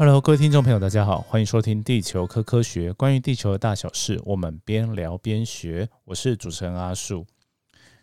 Hello，各位听众朋友，大家好，欢迎收听《地球科科学》，关于地球的大小事，我们边聊边学。我是主持人阿树。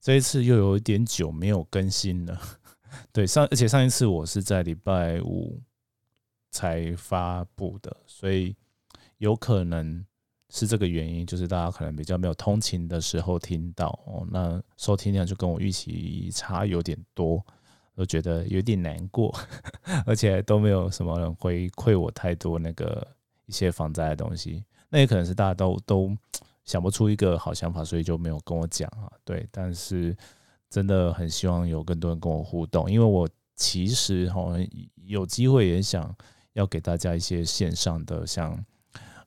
这一次又有一点久没有更新了，对上，而且上一次我是在礼拜五才发布的，所以有可能是这个原因，就是大家可能比较没有通勤的时候听到哦，那收听量就跟我预期差有点多。都觉得有点难过，而且都没有什么人回馈我太多那个一些防灾的东西。那也可能是大家都都想不出一个好想法，所以就没有跟我讲啊。对，但是真的很希望有更多人跟我互动，因为我其实哈有机会也想要给大家一些线上的像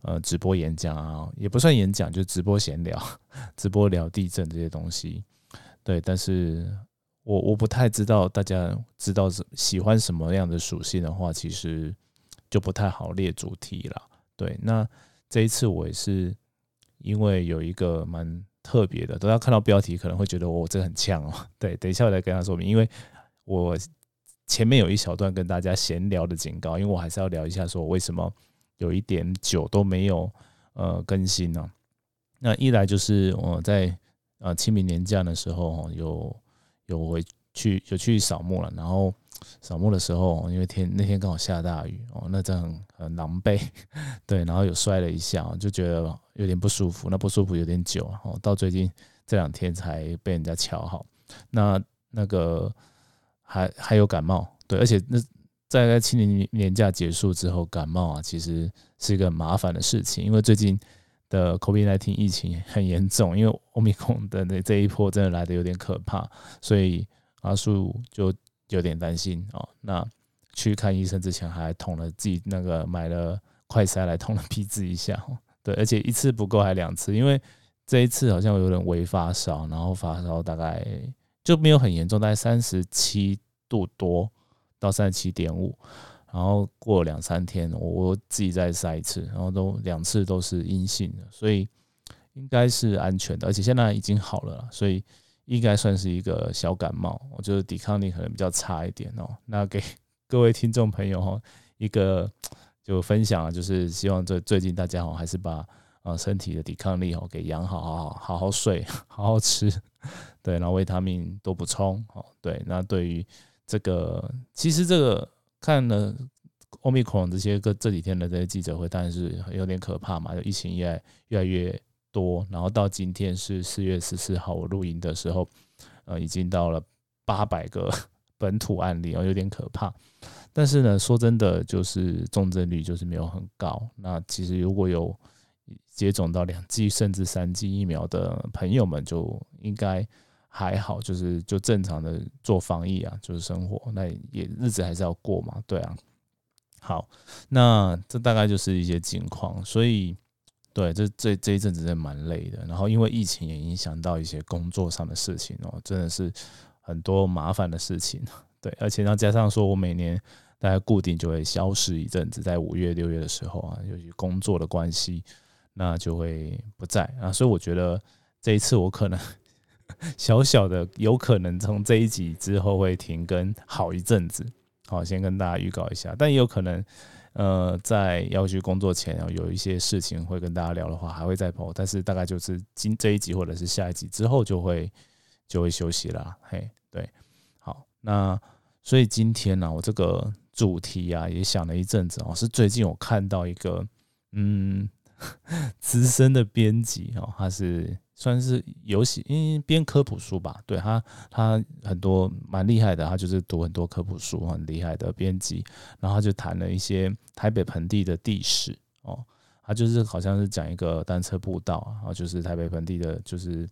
呃直播演讲啊，也不算演讲，就直播闲聊、直播聊地震这些东西。对，但是。我我不太知道大家知道是喜欢什么样的属性的话，其实就不太好列主题了。对，那这一次我也是因为有一个蛮特别的，大家看到标题可能会觉得我这个很呛哦。对，等一下我来跟他说明，因为我前面有一小段跟大家闲聊的警告，因为我还是要聊一下说为什么有一点久都没有呃更新呢？那一来就是我在呃清明年假的时候有。有回去有去扫墓了，然后扫墓的时候，因为天那天刚好下大雨哦，那真很很狼狈，对，然后有摔了一下，就觉得有点不舒服，那不舒服有点久，然后到最近这两天才被人家瞧好。那那个还还有感冒，对，而且那在在清明年假结束之后感冒啊，其实是一个麻烦的事情，因为最近。的 COVID-19 疫情很严重，因为欧米孔的那这一波真的来的有点可怕，所以阿树就有点担心哦。那去看医生之前还捅了自己那个买了快塞来捅了鼻子一下，对，而且一次不够还两次，因为这一次好像有点微发烧，然后发烧大概就没有很严重，大概三十七度多到三十七点五。然后过两三天，我我自己再筛一次，然后都两次都是阴性的，所以应该是安全的，而且现在已经好了，所以应该算是一个小感冒，我觉得抵抗力可能比较差一点哦。那给各位听众朋友哈一个就分享啊，就是希望这最近大家哈还是把啊身体的抵抗力哦给养好，好好好好睡，好好吃，对，然后维他命多补充哦。对，那对于这个其实这个。看了欧米克戎这些个这几天的这些记者会，当然是有点可怕嘛，就疫情越来越来越多，然后到今天是四月十四号我录音的时候，呃，已经到了八百个 本土案例哦，有点可怕。但是呢，说真的，就是重症率就是没有很高。那其实如果有接种到两剂甚至三剂疫苗的朋友们，就应该。还好，就是就正常的做防疫啊，就是生活，那也日子还是要过嘛，对啊。好，那这大概就是一些情况，所以对这这这一阵子真的蛮累的。然后因为疫情也影响到一些工作上的事情哦，真的是很多麻烦的事情。对，而且再加上说我每年大概固定就会消失一阵子，在五月六月的时候啊，由于工作的关系，那就会不在啊。所以我觉得这一次我可能。小小的有可能从这一集之后会停更好一阵子，好，先跟大家预告一下。但也有可能，呃，在要去工作前有一些事情会跟大家聊的话，还会再播。但是大概就是今这一集或者是下一集之后就会就会休息啦。嘿，对，好，那所以今天呢，我这个主题啊也想了一阵子哦，是最近我看到一个嗯 资深的编辑哦，他是。算是游戏，因为编科普书吧，对他，他很多蛮厉害的，他就是读很多科普书，很厉害的编辑。然后他就谈了一些台北盆地的地史哦，他就是好像是讲一个单车步道啊，就是台北盆地的，就是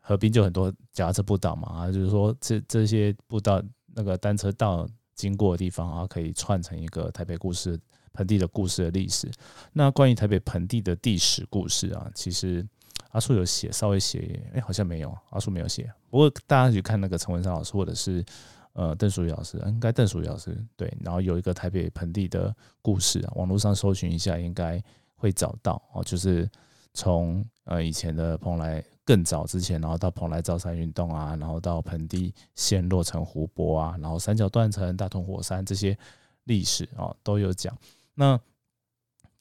河滨就很多脚踏车步道嘛，啊，就是说这这些步道那个单车道经过的地方啊，可以串成一个台北故事盆地的故事的历史。那关于台北盆地的地史故事啊，其实。阿树有写，稍微写，哎，好像没有，阿树没有写。不过大家去看那个陈文山老师，或者是呃邓淑仪老师，应该邓淑仪老师对。然后有一个台北盆地的故事，网络上搜寻一下，应该会找到哦。就是从呃以前的蓬莱更早之前，然后到蓬莱造山运动啊，然后到盆地陷落成湖泊啊，然后三角断层、大同火山这些历史啊都有讲。那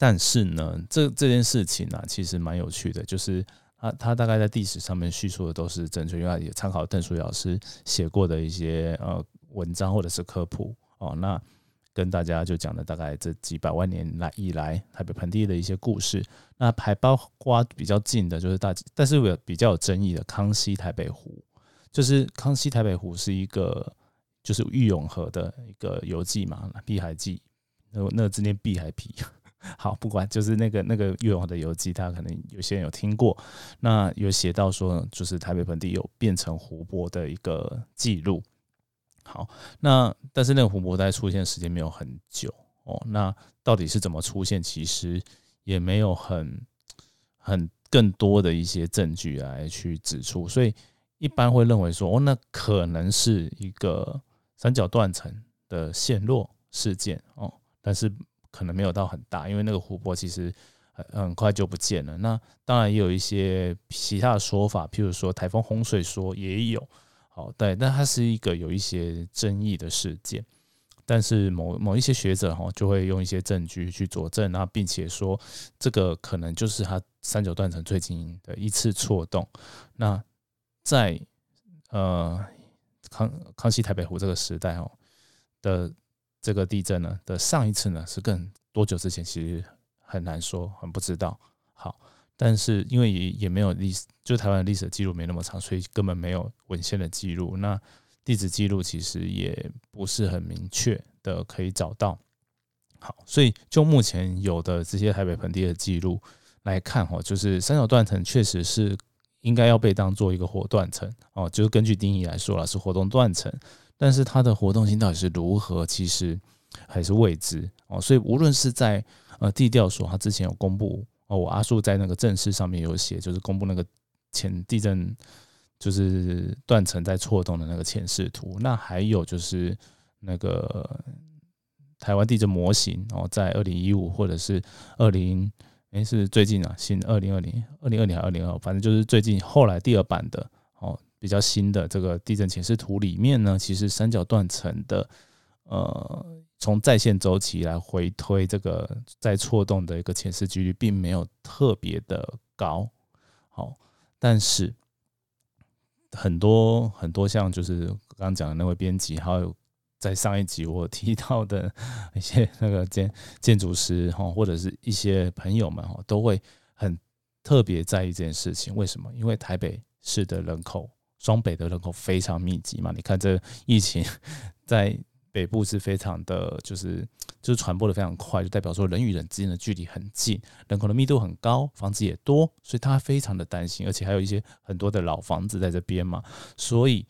但是呢，这这件事情呢，其实蛮有趣的，就是他他大概在历史上面叙述的都是正确，因为也参考邓淑老师写过的一些呃文章或者是科普哦。那跟大家就讲了大概这几百万年来以来台北盆地的一些故事。那还包括比较近的，就是大，但是有比较有争议的康熙台北湖，就是康熙台北湖是一个就是玉永河的一个游记嘛，碧海记，那那字念碧海皮。好，不管就是那个那个玉永河的游记，大家可能有些人有听过，那有写到说，就是台北盆地有变成湖泊的一个记录。好，那但是那个湖泊在出现时间没有很久哦。那到底是怎么出现？其实也没有很很更多的一些证据来去指出，所以一般会认为说，哦，那可能是一个三角断层的陷落事件哦。但是可能没有到很大，因为那个湖泊其实很很快就不见了。那当然也有一些其他的说法，譬如说台风洪水说也有。好，对，但它是一个有一些争议的事件，但是某某一些学者哈就会用一些证据去佐证，那并且说这个可能就是它三九断层最近的一次错动。那在呃康康熙台北湖这个时代哦的这个地震呢的上一次呢是更多久之前？其实很难说，很不知道。好。但是因为也也没有历史，就台湾历史记录没那么长，所以根本没有文献的记录。那地质记录其实也不是很明确的可以找到。好，所以就目前有的这些台北盆地的记录来看，哈，就是三角断层确实是应该要被当做一个活断层哦，就是根据定义来说了是活动断层，但是它的活动性到底是如何，其实还是未知哦。所以无论是在呃地调所，它之前有公布。哦，我阿树在那个正式上面有写，就是公布那个前地震，就是断层在错动的那个前视图。那还有就是那个台湾地震模型哦，在二零一五或者是二零，哎是最近啊，新二零二零、二零二零还二零二，反正就是最近后来第二版的，比较新的这个地震前视图里面呢，其实三角断层的呃。从在线周期来回推，这个在错动的一个前世几率并没有特别的高，好，但是很多很多像就是刚刚讲的那位编辑，还有在上一集我提到的一些那个建建筑师哈，或者是一些朋友们哈，都会很特别在意这件事情。为什么？因为台北市的人口，双北的人口非常密集嘛。你看这疫情 在。北部是非常的，就是就是传播的非常快，就代表说人与人之间的距离很近，人口的密度很高，房子也多，所以他非常的担心，而且还有一些很多的老房子在这边嘛，所以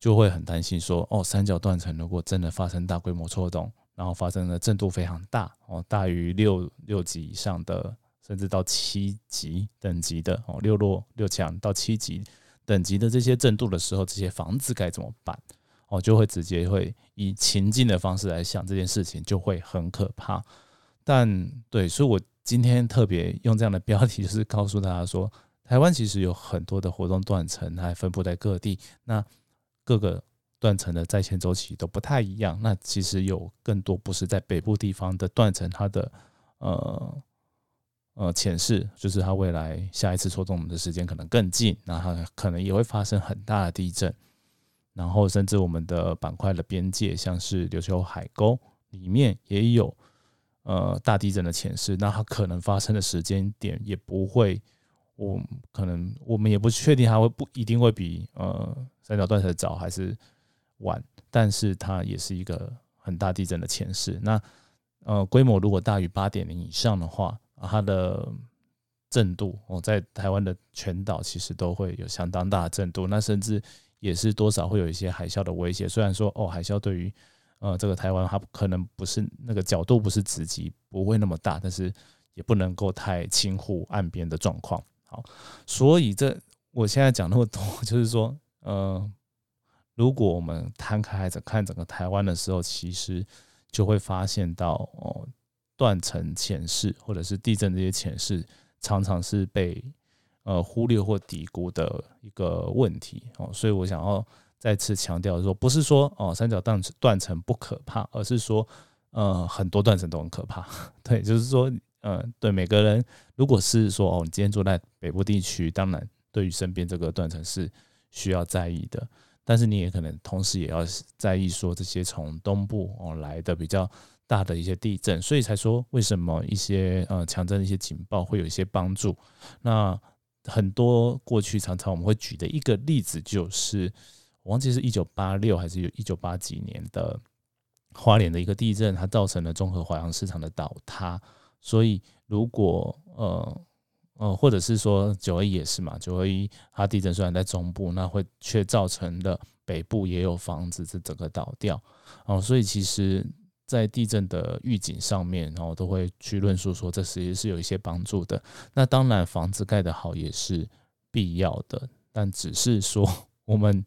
就会很担心说，哦，三角断层如果真的发生大规模错动，然后发生的震度非常大，哦，大于六六级以上的，甚至到七级等级的，哦，六弱六强到七级等级的这些震度的时候，这些房子该怎么办？哦，就会直接会以情境的方式来想这件事情，就会很可怕。但对，所以我今天特别用这样的标题，就是告诉大家说，台湾其实有很多的活动断层，还分布在各地。那各个断层的在线周期都不太一样。那其实有更多不是在北部地方的断层，它的呃呃前世，就是它未来下一次错动的时间可能更近，那它可能也会发生很大的地震。然后，甚至我们的板块的边界，像是琉球海沟里面也有呃大地震的前世，那它可能发生的时间点也不会，我可能我们也不确定它会不一定会比呃三角断层早还是晚，但是它也是一个很大地震的前世。那呃规模如果大于八点零以上的话，它的震度哦，在台湾的全岛其实都会有相当大的震度，那甚至。也是多少会有一些海啸的威胁，虽然说哦，海啸对于呃这个台湾它可能不是那个角度不是直击，不会那么大，但是也不能够太轻忽岸边的状况。好，所以这我现在讲那么多，就是说，呃，如果我们摊开着看整个台湾的时候，其实就会发现到哦，断层前世或者是地震这些前世，常常是被。呃，忽略或低估的一个问题哦，所以我想要再次强调说，不是说哦三角断断层不可怕，而是说，呃，很多断层都很可怕。对，就是说，呃，对每个人，如果是说哦，你今天住在北部地区，当然对于身边这个断层是需要在意的，但是你也可能同时也要在意说这些从东部哦来的比较大的一些地震，所以才说为什么一些呃强震的一些警报会有一些帮助。那很多过去常常我们会举的一个例子就是，我忘记是一九八六还是有一九八几年的花莲的一个地震，它造成了综合华阳市场的倒塌。所以如果呃呃，或者是说九二一也是嘛，九二一它地震虽然在中部，那会却造成了北部也有房子这整个倒掉哦。所以其实。在地震的预警上面，然后都会去论述说，这其实是有一些帮助的。那当然，房子盖得好也是必要的，但只是说，我们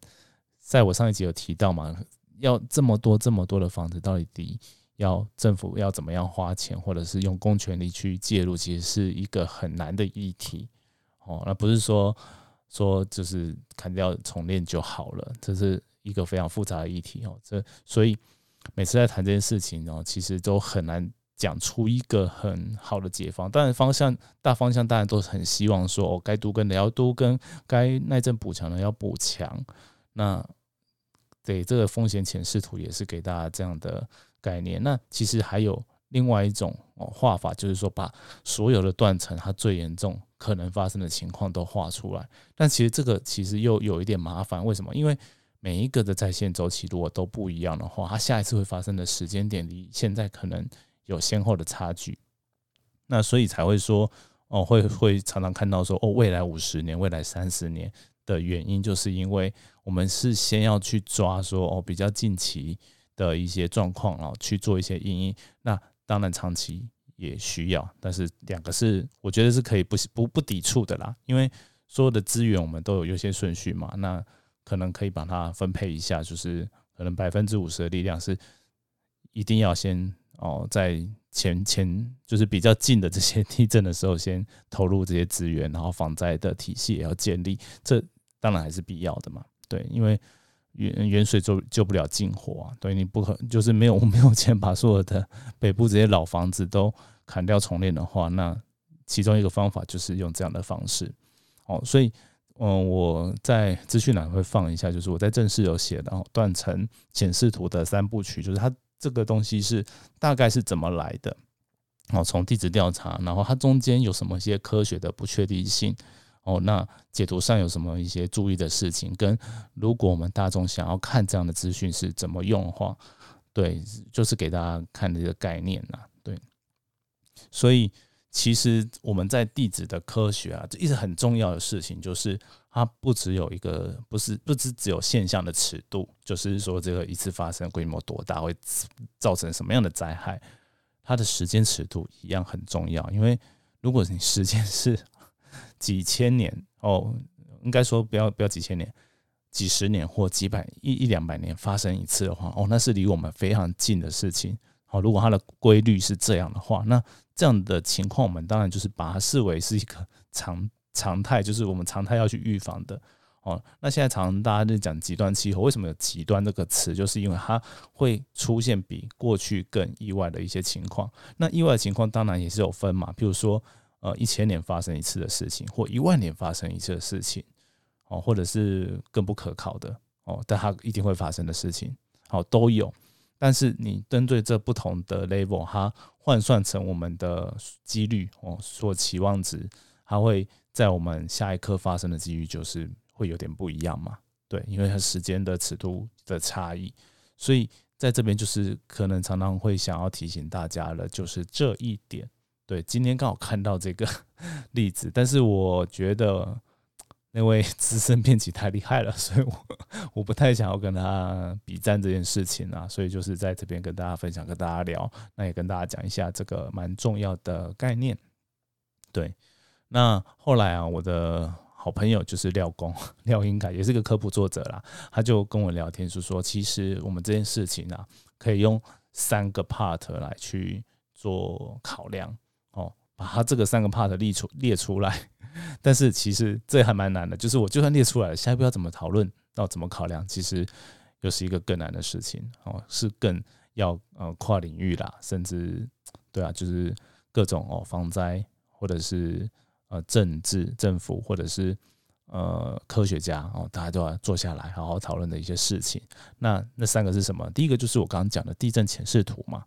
在我上一集有提到嘛，要这么多这么多的房子，到底要政府要怎么样花钱，或者是用公权力去介入，其实是一个很难的议题。哦，那不是说说就是砍掉重练就好了，这是一个非常复杂的议题哦。这所以。每次在谈这件事情，然后其实都很难讲出一个很好的解方。当然，方向大方向当然都是很希望说，哦，该都跟的要都跟，该耐震补强的要补强。那对这个风险潜视图也是给大家这样的概念。那其实还有另外一种哦画法，就是说把所有的断层它最严重可能发生的情况都画出来。但其实这个其实又有一点麻烦，为什么？因为每一个的在线周期如果都不一样的话，它下一次会发生的时间点离现在可能有先后的差距，那所以才会说哦，会会常常看到说哦，未来五十年、未来三十年的原因，就是因为我们是先要去抓说哦，比较近期的一些状况哦，去做一些应应。那当然长期也需要，但是两个是我觉得是可以不不不抵触的啦，因为所有的资源我们都有优先顺序嘛，那。可能可以把它分配一下，就是可能百分之五十的力量是一定要先哦，在前前就是比较近的这些地震的时候，先投入这些资源，然后防灾的体系也要建立，这当然还是必要的嘛。对，因为远远水救救不了近火啊，对你不可就是没有 没有钱把所有的北部这些老房子都砍掉重练的话，那其中一个方法就是用这样的方式哦，所以。嗯，我在资讯栏会放一下，就是我在正式有写的哦，断层显示图的三部曲，就是它这个东西是大概是怎么来的哦，从地质调查，然后它中间有什么一些科学的不确定性哦，那解读上有什么一些注意的事情，跟如果我们大众想要看这样的资讯是怎么用的话，对，就是给大家看的一个概念呐，对，所以。其实我们在地质的科学啊，这一直很重要的事情就是，它不只有一个，不是不只只有现象的尺度，就是说这个一次发生规模多大，会造成什么样的灾害，它的时间尺度一样很重要。因为如果你时间是几千年哦，应该说不要不要几千年，几十年或几百一一两百年发生一次的话，哦，那是离我们非常近的事情。好，如果它的规律是这样的话，那这样的情况，我们当然就是把它视为是一个常常态，就是我们常态要去预防的。哦，那现在常大家在讲极端气候，为什么有极端这个词？就是因为它会出现比过去更意外的一些情况。那意外的情况当然也是有分嘛，比如说呃一千年发生一次的事情，或一万年发生一次的事情，哦，或者是更不可靠的哦，但它一定会发生的事情，好都有。但是你针对这不同的 level，它换算成我们的几率哦，所期望值，它会在我们下一刻发生的几率就是会有点不一样嘛？对，因为它时间的尺度的差异，所以在这边就是可能常常会想要提醒大家了，就是这一点。对，今天刚好看到这个 例子，但是我觉得。那位资深编辑太厉害了，所以我我不太想要跟他比战这件事情啊，所以就是在这边跟大家分享，跟大家聊，那也跟大家讲一下这个蛮重要的概念。对，那后来啊，我的好朋友就是廖工廖英凯，也是个科普作者啦，他就跟我聊天，是说其实我们这件事情啊，可以用三个 part 来去做考量哦，把他这个三个 part 列出列出来。但是其实这还蛮难的，就是我就算列出来了，下一步要怎么讨论，要怎么考量，其实又是一个更难的事情哦，是更要呃跨领域啦，甚至对啊，就是各种哦防灾或者是呃政治政府或者是呃科学家哦，大家都要坐下来好好讨论的一些事情。那那三个是什么？第一个就是我刚刚讲的地震潜势图嘛，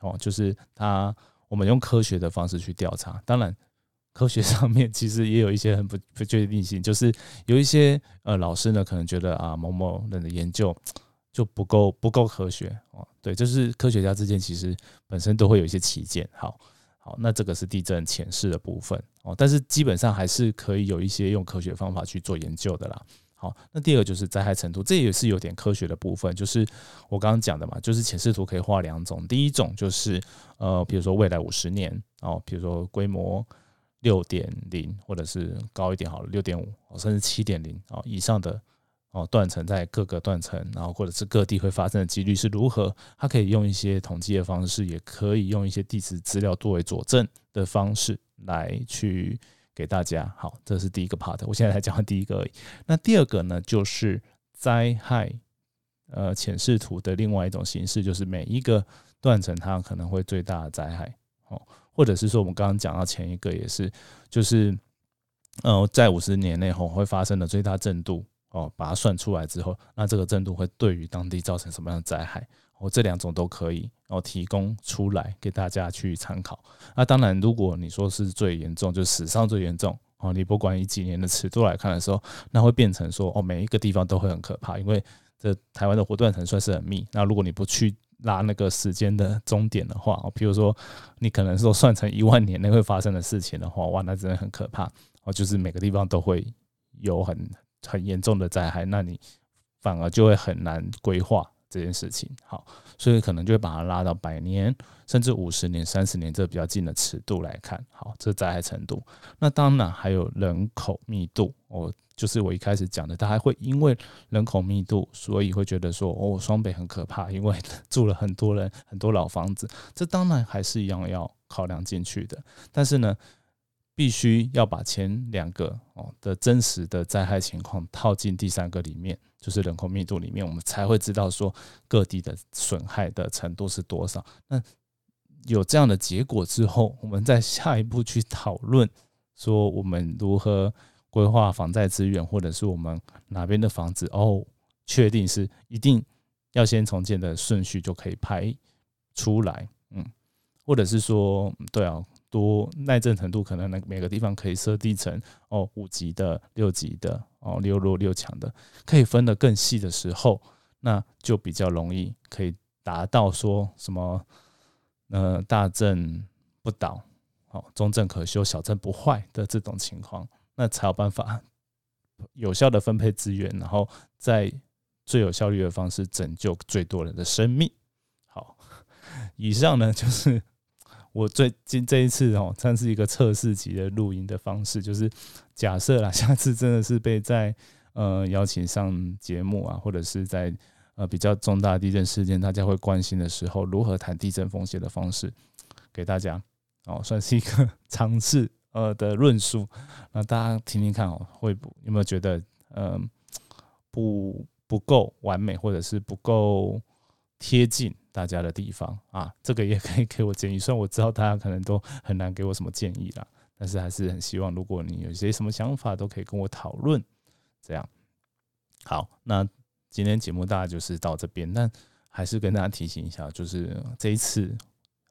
哦，就是它我们用科学的方式去调查，当然。科学上面其实也有一些很不 不确定性，就是有一些呃老师呢可能觉得啊某某人的研究 就不够不够科学哦，对，就是科学家之间其实本身都会有一些起见。好，好，那这个是地震前示的部分哦，但是基本上还是可以有一些用科学方法去做研究的啦。好，那第二个就是灾害程度，这也是有点科学的部分，就是我刚刚讲的嘛，就是前视图可以画两种，第一种就是呃比如说未来五十年哦，比如说规模。六点零，或者是高一点好了，六点五，甚至七点零哦以上的哦断层在各个断层，然后或者是各地会发生的几率是如何？它可以用一些统计的方式，也可以用一些地质资料作为佐证的方式来去给大家。好，这是第一个 part，我现在才讲第一个而已。那第二个呢，就是灾害呃浅视图的另外一种形式，就是每一个断层它可能会最大的灾害哦。或者是说，我们刚刚讲到前一个也是，就是，呃，在五十年内后会发生的最大震度哦，把它算出来之后，那这个震度会对于当地造成什么样的灾害？哦，这两种都可以哦提供出来给大家去参考。那当然，如果你说是最严重，就史上最严重哦，你不管以几年的尺度来看的时候，那会变成说哦，每一个地方都会很可怕，因为这台湾的火断层算是很密。那如果你不去，拉那个时间的终点的话，哦，比如说你可能说算成一万年内会发生的事情的话，哇，那真的很可怕。哦，就是每个地方都会有很很严重的灾害，那你反而就会很难规划这件事情。好，所以可能就会把它拉到百年，甚至五十年、三十年这比较近的尺度来看。好，这灾害程度。那当然还有人口密度哦。就是我一开始讲的，他还会因为人口密度，所以会觉得说，哦，双北很可怕，因为住了很多人，很多老房子，这当然还是一样要考量进去的。但是呢，必须要把前两个哦的真实的灾害情况套进第三个里面，就是人口密度里面，我们才会知道说各地的损害的程度是多少。那有这样的结果之后，我们在下一步去讨论说我们如何。规划防灾资源，或者是我们哪边的房子哦，确定是一定要先重建的顺序就可以排出来，嗯，或者是说，对啊，多耐震程度可能那每个地方可以设定成哦五级的、六级的、哦六弱六强的，可以分得更细的时候，那就比较容易可以达到说什么呃大震不倒，哦中震可修，小震不坏的这种情况。那才有办法有效的分配资源，然后在最有效率的方式拯救最多人的生命。好，以上呢就是我最近这一次哦，算是一个测试级的录音的方式，就是假设啦，下次真的是被在呃邀请上节目啊，或者是在呃比较重大地震事件大家会关心的时候，如何谈地震风险的方式给大家哦，算是一个尝试。呃的论述，那大家听听看哦，会不有没有觉得嗯不不够完美，或者是不够贴近大家的地方啊？这个也可以给我建议。虽然我知道大家可能都很难给我什么建议啦，但是还是很希望，如果你有些什么想法，都可以跟我讨论。这样好，那今天节目大概就是到这边，但还是跟大家提醒一下，就是这一次。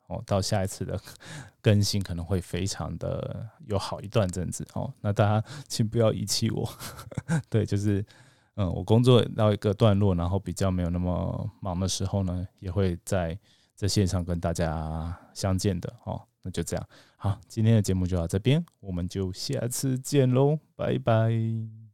哦，到下一次的 更新可能会非常的有好一段阵子哦。那大家请不要遗弃我，对，就是嗯，我工作到一个段落，然后比较没有那么忙的时候呢，也会在在线上跟大家相见的哦。那就这样，好，今天的节目就到这边，我们就下次见喽，拜拜。